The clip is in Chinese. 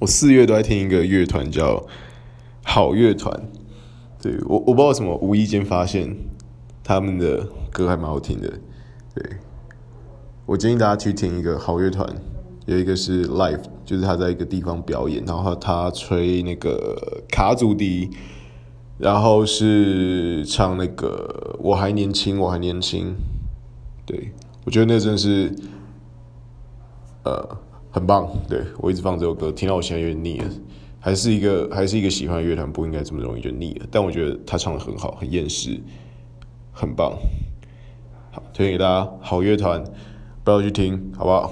我四月都在听一个乐团叫好乐团，对，我我不知道为什么无意间发现他们的歌还蛮好听的，对，我建议大家去听一个好乐团，有一个是 live，就是他在一个地方表演，然后他吹那个卡祖笛，然后是唱那个我还年轻，我还年轻，对，我觉得那真是，呃。很棒，对，我一直放这首歌，听到我现在有点腻了。还是一个还是一个喜欢的乐团，不应该这么容易就腻了。但我觉得他唱的很好，很厌世，很棒。好，推荐给大家，好乐团，不要去听，好不好？